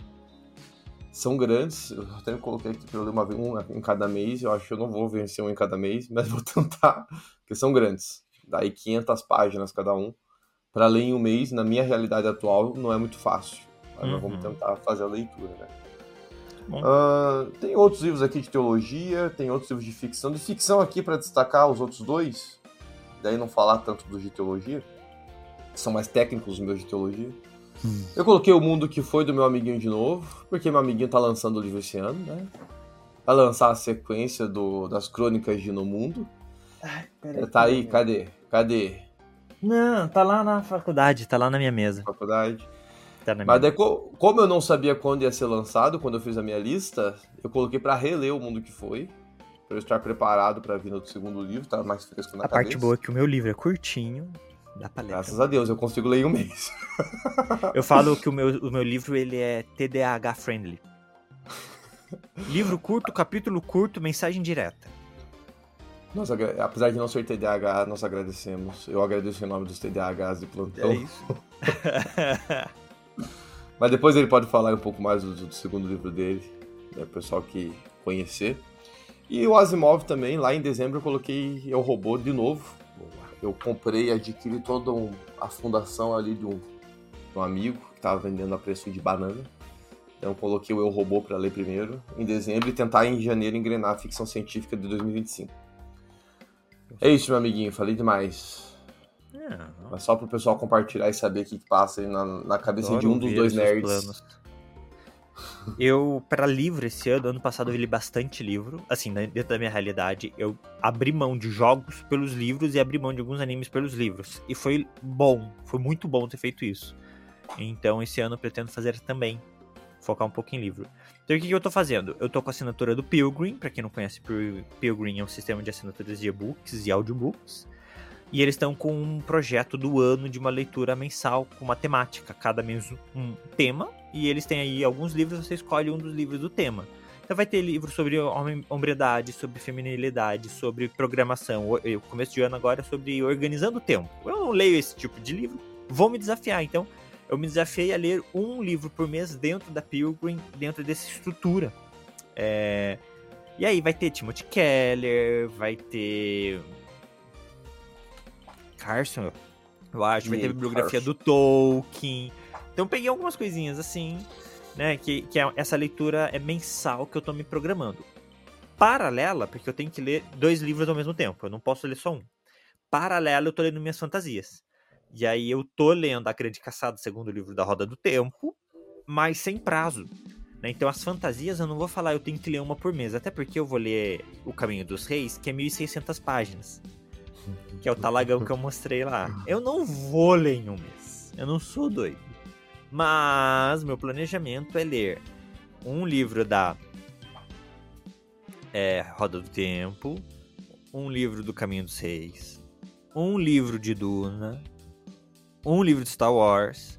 São grandes. Eu até coloquei aqui para eu ler uma, um em cada mês. Eu acho que eu não vou vencer um em cada mês, mas vou tentar, porque são grandes. Daí 500 páginas cada um. Para ler em um mês, na minha realidade atual, não é muito fácil. Mas uhum. vamos tentar fazer a leitura, né? Uh, tem outros livros aqui de teologia, tem outros livros de ficção. De ficção aqui, para destacar os outros dois, daí não falar tanto dos de teologia, que são mais técnicos os meus de teologia. Hum. Eu coloquei o mundo que foi do meu amiguinho de novo, porque meu amiguinho tá lançando o livro esse ano, né? Vai lançar a sequência do, das crônicas de No Mundo. Ai, peraí, tá aí, cadê? Cadê? Não, tá lá na faculdade, tá lá na minha mesa. Faculdade. Tá Mas daí, como eu não sabia quando ia ser lançado, quando eu fiz a minha lista, eu coloquei para reler o mundo que foi, para eu estar preparado para vir no segundo livro, tá mais fresco na a cabeça. A parte boa é que o meu livro é curtinho, Graças a Deus, eu consigo ler em um mês. eu falo que o meu, o meu livro ele é TDAH friendly. livro curto, capítulo curto, mensagem direta. Nós, apesar de não ser TDAH, nós agradecemos. Eu agradeço em nome dos TDAHs de plantão. É isso. Mas depois ele pode falar um pouco mais do, do segundo livro dele, né, o pessoal que conhecer. E o Asimov também, lá em dezembro eu coloquei Eu Robô de novo. Eu comprei, adquiri toda um, a fundação ali de um, de um amigo que estava vendendo a preço de banana. Então coloquei o Eu Robô para ler primeiro em dezembro e tentar em janeiro engrenar a ficção científica de 2025. É isso, meu amiguinho, falei demais. É, Mas só pro pessoal compartilhar e saber o que, que passa aí na, na cabeça de um dos dois nerds. Planos. Eu, para livro esse ano, ano passado eu li bastante livro. Assim, dentro da minha realidade, eu abri mão de jogos pelos livros e abri mão de alguns animes pelos livros. E foi bom, foi muito bom ter feito isso. Então, esse ano eu pretendo fazer também. Focar um pouco em livro. Então, o que, que eu tô fazendo? Eu tô com a assinatura do Pilgrim. Para quem não conhece, Pilgrim é um sistema de assinaturas de e-books e audiobooks. E eles estão com um projeto do ano de uma leitura mensal com uma temática, cada mês um tema, e eles têm aí alguns livros, você escolhe um dos livros do tema. Então vai ter livro sobre hombridade, sobre feminilidade, sobre programação. O começo de ano agora é sobre organizando o tempo. Eu não leio esse tipo de livro, vou me desafiar. Então, eu me desafiei a ler um livro por mês dentro da Pilgrim, dentro dessa estrutura. É... E aí vai ter Timothy Keller, vai ter Carson, eu acho. Vai ter a bibliografia do Tolkien. Então peguei algumas coisinhas assim, né? Que, que é, essa leitura é mensal que eu tô me programando. Paralela, porque eu tenho que ler dois livros ao mesmo tempo. Eu não posso ler só um. Paralela, eu tô lendo minhas fantasias. E aí eu tô lendo A Grande Caçada, segundo livro da Roda do Tempo, mas sem prazo. Né? Então as fantasias eu não vou falar, eu tenho que ler uma por mês. Até porque eu vou ler O Caminho dos Reis, que é 1.600 páginas que é o talagão que eu mostrei lá. Eu não vou ler em um mês. Eu não sou doido. Mas meu planejamento é ler um livro da é, Roda do Tempo, um livro do Caminho dos Reis, um livro de Duna, um livro de Star Wars,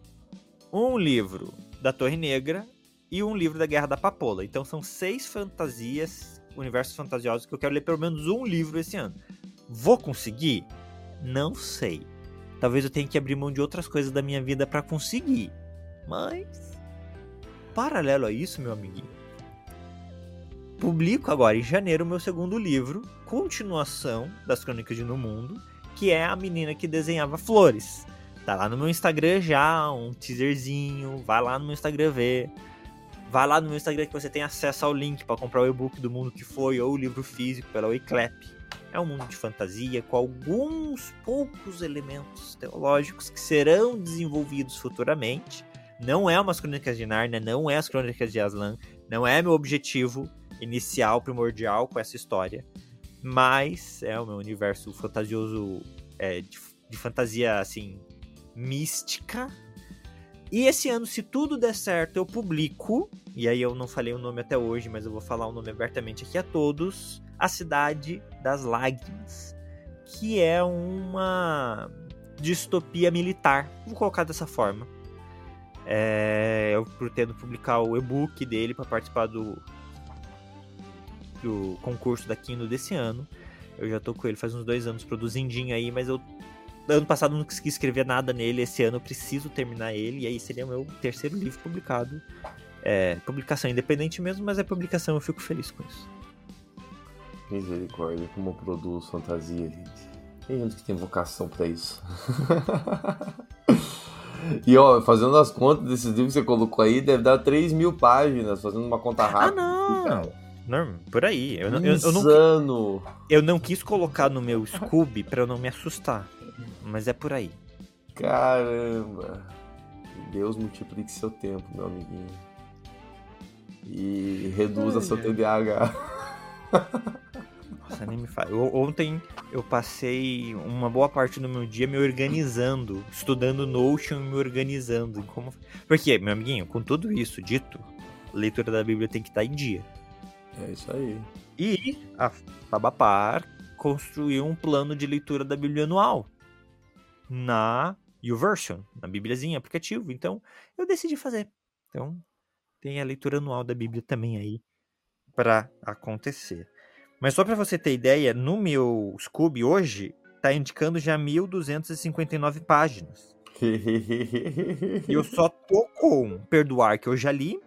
um livro da Torre Negra e um livro da Guerra da Papola. Então são seis fantasias, universos fantasiosos que eu quero ler pelo menos um livro esse ano. Vou conseguir? Não sei. Talvez eu tenha que abrir mão de outras coisas da minha vida para conseguir. Mas, paralelo a isso, meu amiguinho, publico agora em janeiro o meu segundo livro, continuação das Crônicas de No Mundo, que é a menina que desenhava flores. Tá lá no meu Instagram já, um teaserzinho. Vai lá no meu Instagram ver. Vai lá no meu Instagram que você tem acesso ao link para comprar o e-book do mundo que foi ou o livro físico pela Oiclap. É um mundo de fantasia com alguns poucos elementos teológicos que serão desenvolvidos futuramente. Não é umas crônicas de Narnia, não é as crônicas de Aslan, não é meu objetivo inicial, primordial com essa história. Mas é o meu universo fantasioso é, de, de fantasia assim mística. E esse ano, se tudo der certo, eu publico. E aí eu não falei o nome até hoje, mas eu vou falar o nome abertamente aqui a todos a Cidade das Lágrimas, que é uma distopia militar. Vou colocar dessa forma. É, eu pretendo publicar o e-book dele para participar do, do concurso da Kindle desse ano. Eu já tô com ele faz uns dois anos produzindinho aí, mas eu ano passado não consegui escrever nada nele, esse ano eu preciso terminar ele, e aí seria o meu terceiro livro publicado. É, publicação independente mesmo, mas é publicação, eu fico feliz com isso. Misericórdia, como eu produzo fantasia, gente. Tem gente que tem vocação pra isso. e ó, fazendo as contas desses livros que você colocou aí, deve dar 3 mil páginas, fazendo uma conta Ah, rápida. não! Não, por aí. Eu, não- eu, eu não, Insano. eu não quis colocar no meu Scooby pra eu não me assustar. Mas é por aí. Caramba. Deus multiplique seu tempo, meu amiguinho. E reduza Ai, seu. TDAH. Nossa, nem me fala. Eu- Ontem eu passei uma boa parte do meu dia me organizando, estudando Notion e me organizando. Como... Porque, meu amiguinho, com tudo isso dito, a leitura da Bíblia tem que estar em dia. É isso aí. E a Fabapar construiu um plano de leitura da Bíblia anual na YouVersion, na Bíbliazinha, aplicativo. Então, eu decidi fazer. Então, tem a leitura anual da Bíblia também aí para acontecer. Mas só para você ter ideia, no meu Scooby hoje tá indicando já 1259 páginas. E eu só tô com Perdoar que eu já li,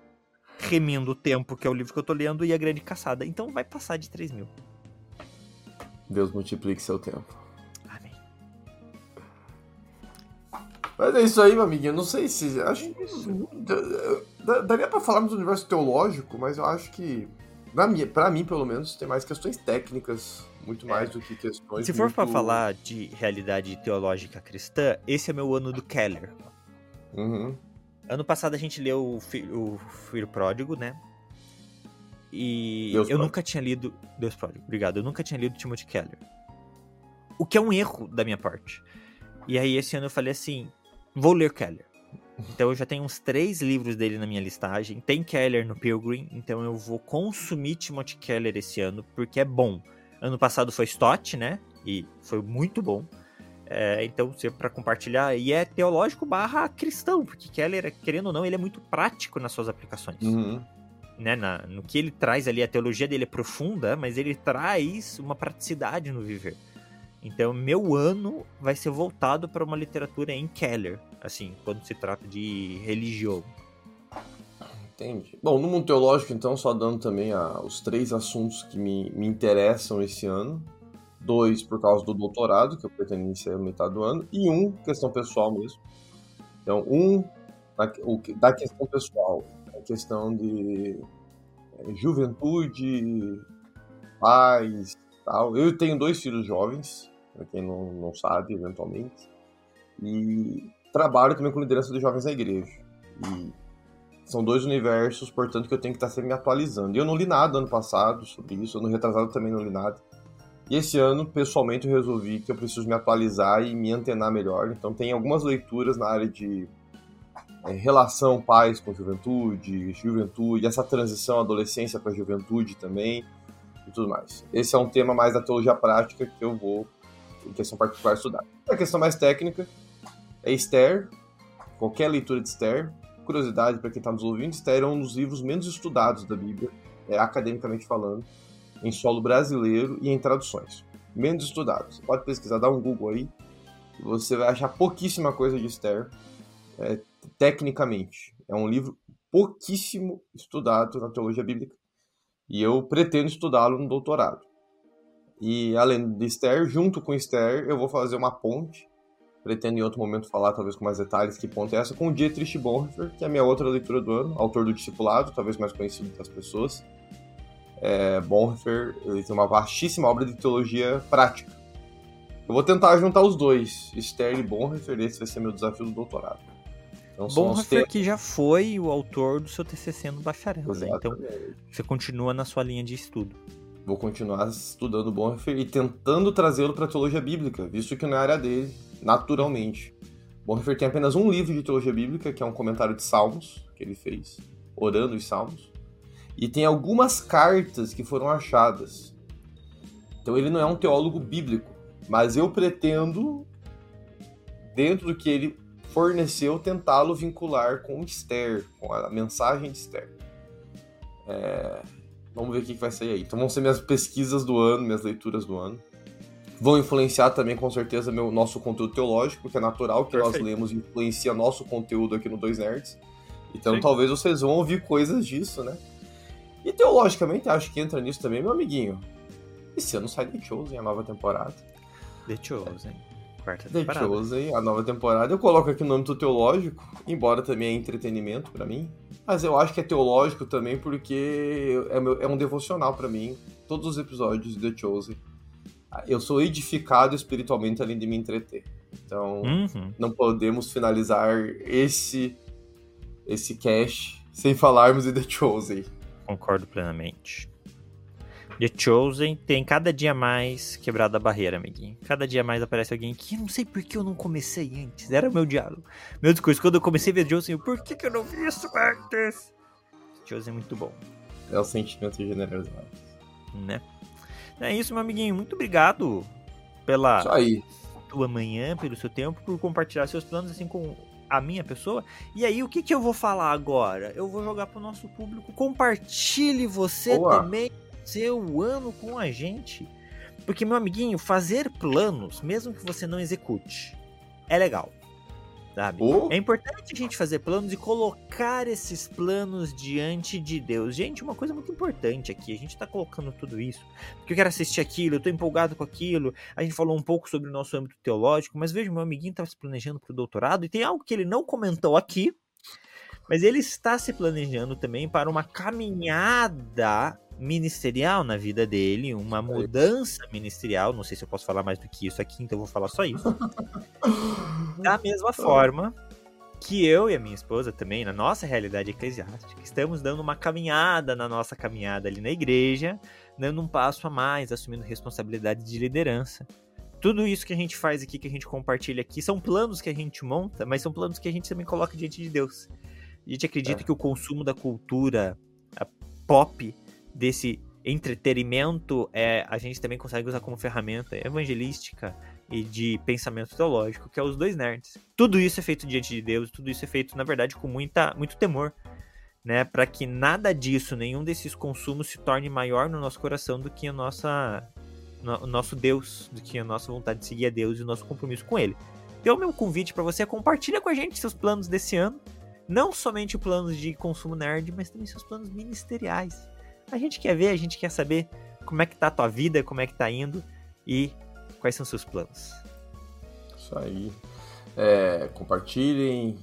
Remindo o Tempo, que é o livro que eu tô lendo, e A Grande Caçada. Então vai passar de 3 mil. Deus multiplique seu tempo. Amém. Mas é isso aí, meu amiguinho. Eu não sei se. Acho que. Daria pra falarmos do universo teológico, mas eu acho que. Pra mim, pelo menos, tem mais questões técnicas, muito mais do que questões. Se for pra muito- falar de realidade teológica cristã, esse é meu ano do Keller. Uhum. Ano passado a gente leu o, Fi- o Filho Pródigo, né? E Deus eu Pródigo. nunca tinha lido. Deus Pródigo, obrigado. Eu nunca tinha lido Timothy Keller. O que é um erro da minha parte. E aí esse ano eu falei assim: vou ler Keller. Então eu já tenho uns três livros dele na minha listagem. Tem Keller no Pilgrim, então eu vou consumir Timothy Keller esse ano, porque é bom. Ano passado foi Stott, né? E foi muito bom. É, então, se para compartilhar, e é teológico barra cristão, porque Keller, querendo ou não, ele é muito prático nas suas aplicações. Uhum. Né? Na- no que ele traz ali, a teologia dele é profunda, mas ele traz uma praticidade no viver. Então, meu ano vai ser voltado para uma literatura em Keller, assim, quando se trata de religião. Entendi. Bom, no mundo teológico, então, só dando também a- os três assuntos que me, me interessam esse ano. Dois por causa do doutorado, que eu pretendo iniciar no metade do ano. E um, questão pessoal mesmo. Então, um, da, o da questão pessoal, a questão de é, juventude, pais tal. Eu tenho dois filhos jovens, para quem não, não sabe, eventualmente. E trabalho também com liderança de jovens na igreja. E são dois universos, portanto, que eu tenho que estar sempre me atualizando. E eu não li nada ano passado sobre isso, ano retrasado também não li nada. E esse ano, pessoalmente, eu resolvi que eu preciso me atualizar e me antenar melhor. Então, tem algumas leituras na área de é, relação pais com juventude, juventude, essa transição adolescência para juventude também e tudo mais. Esse é um tema mais da teologia prática que eu vou, em questão particular, estudar. A questão mais técnica é Esther, qualquer leitura de Esther, curiosidade para quem está nos ouvindo, Esther é um dos livros menos estudados da Bíblia, é, academicamente falando, em solo brasileiro e em traduções. Menos estudados. Pode pesquisar, dá um Google aí, você vai achar pouquíssima coisa de Esther, é, tecnicamente. É um livro pouquíssimo estudado na teologia bíblica, e eu pretendo estudá-lo no doutorado. E além de Esther, junto com Esther, eu vou fazer uma ponte pretendo em outro momento falar, talvez com mais detalhes, que ponto é essa, com o Dietrich Bonhoeffer, que é a minha outra leitura do ano, autor do Discipulado, talvez mais conhecido das pessoas. É, Bonhoeffer ele tem uma vastíssima obra de teologia prática. Eu vou tentar juntar os dois, Stern e Bonhoeffer, esse vai ser meu desafio do doutorado. Então, Bonhoeffer que já foi o autor do seu TCC no bacharel, né? Então você continua na sua linha de estudo. Vou continuar estudando Bonhoeffer e tentando trazê-lo para a teologia bíblica, visto que não é a área dele, naturalmente. Bonhoeffer tem apenas um livro de teologia bíblica, que é um comentário de Salmos, que ele fez, orando os Salmos. E tem algumas cartas que foram achadas. Então ele não é um teólogo bíblico, mas eu pretendo, dentro do que ele forneceu, tentá-lo vincular com Esther, com a mensagem de Esther. É, Vamos ver o que vai sair aí. Então vão ser minhas pesquisas do ano, minhas leituras do ano. Vão influenciar também com certeza meu nosso conteúdo teológico, porque é natural que Perfeito. nós lemos influencia nosso conteúdo aqui no Dois Nerds. Então Sim. talvez vocês vão ouvir coisas disso, né? E teologicamente acho que entra nisso também, meu amiguinho. Esse ano sai The Chosen, a nova temporada. The Chosen. Quarta The temporada. Chosen, a nova temporada. Eu coloco aqui no âmbito teológico, embora também é entretenimento para mim. Mas eu acho que é teológico também porque é, meu, é um devocional para mim. Todos os episódios de The Chosen. Eu sou edificado espiritualmente além de me entreter. Então, uhum. não podemos finalizar esse esse cast sem falarmos de The Chosen. Concordo plenamente. The Chosen tem cada dia mais quebrado a barreira, amiguinho. Cada dia mais aparece alguém que não sei por que eu não comecei antes. Era meu diálogo. Meu discurso. Quando eu comecei a ver The Chosen, eu, por que, que eu não vi isso antes? The Chosen é muito bom. É o sentimento generoso. Né? É isso, meu amiguinho. Muito obrigado pela tua manhã, pelo seu tempo, por compartilhar seus planos assim com a minha pessoa. E aí, o que, que eu vou falar agora? Eu vou jogar pro nosso público. Compartilhe você Boa. também seu ano com a gente. Porque, meu amiguinho, fazer planos, mesmo que você não execute, é legal sabe? Oh. É importante a gente fazer planos e colocar esses planos diante de Deus. Gente, uma coisa muito importante aqui, a gente tá colocando tudo isso, porque eu quero assistir aquilo, eu tô empolgado com aquilo. A gente falou um pouco sobre o nosso âmbito teológico, mas veja, meu amiguinho tava se planejando pro doutorado e tem algo que ele não comentou aqui, mas ele está se planejando também para uma caminhada ministerial na vida dele, uma mudança ministerial. Não sei se eu posso falar mais do que isso aqui, então eu vou falar só isso. da mesma forma que eu e a minha esposa também, na nossa realidade eclesiástica, estamos dando uma caminhada na nossa caminhada ali na igreja, dando um passo a mais, assumindo responsabilidade de liderança. Tudo isso que a gente faz aqui, que a gente compartilha aqui, são planos que a gente monta, mas são planos que a gente também coloca diante de Deus. A gente acredita é. que o consumo da cultura pop desse entretenimento, é, a gente também consegue usar como ferramenta evangelística e de pensamento teológico, que é os dois nerds. Tudo isso é feito diante de Deus, tudo isso é feito, na verdade, com muita, muito temor, né? Para que nada disso, nenhum desses consumos se torne maior no nosso coração do que a nossa, no, o nosso Deus, do que a nossa vontade de seguir a Deus e o nosso compromisso com Ele. Então, o meu convite para você é compartilha com a gente seus planos desse ano, não somente planos de consumo nerd, mas também seus planos ministeriais a gente quer ver, a gente quer saber como é que tá a tua vida, como é que tá indo e quais são seus planos. Isso aí. É, compartilhem,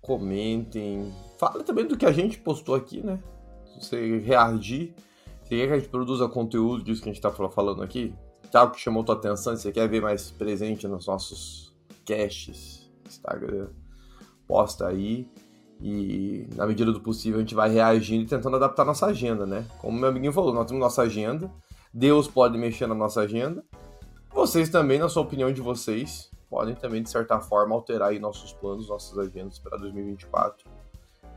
comentem. Fala também do que a gente postou aqui, né? Se você reagir, se quer que a gente produza conteúdo disso que a gente tá falando aqui, se algo que chamou tua atenção, se você quer ver mais presente nos nossos casts, Instagram, posta aí. E na medida do possível a gente vai reagindo e tentando adaptar nossa agenda, né? Como meu amiguinho falou, nós temos nossa agenda, Deus pode mexer na nossa agenda. Vocês também, na sua opinião de vocês, podem também, de certa forma, alterar aí nossos planos, nossas agendas para 2024.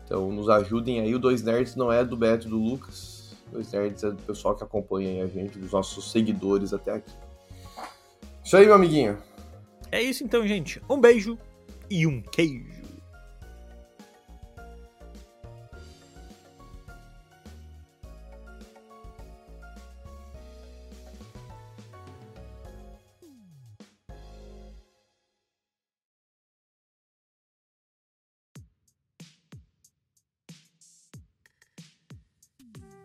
Então nos ajudem aí. O Dois Nerds não é do Beto e do Lucas. Dois Nerds é do pessoal que acompanha a gente, dos nossos seguidores até aqui. Isso aí, meu amiguinho. É isso então, gente. Um beijo e um queijo.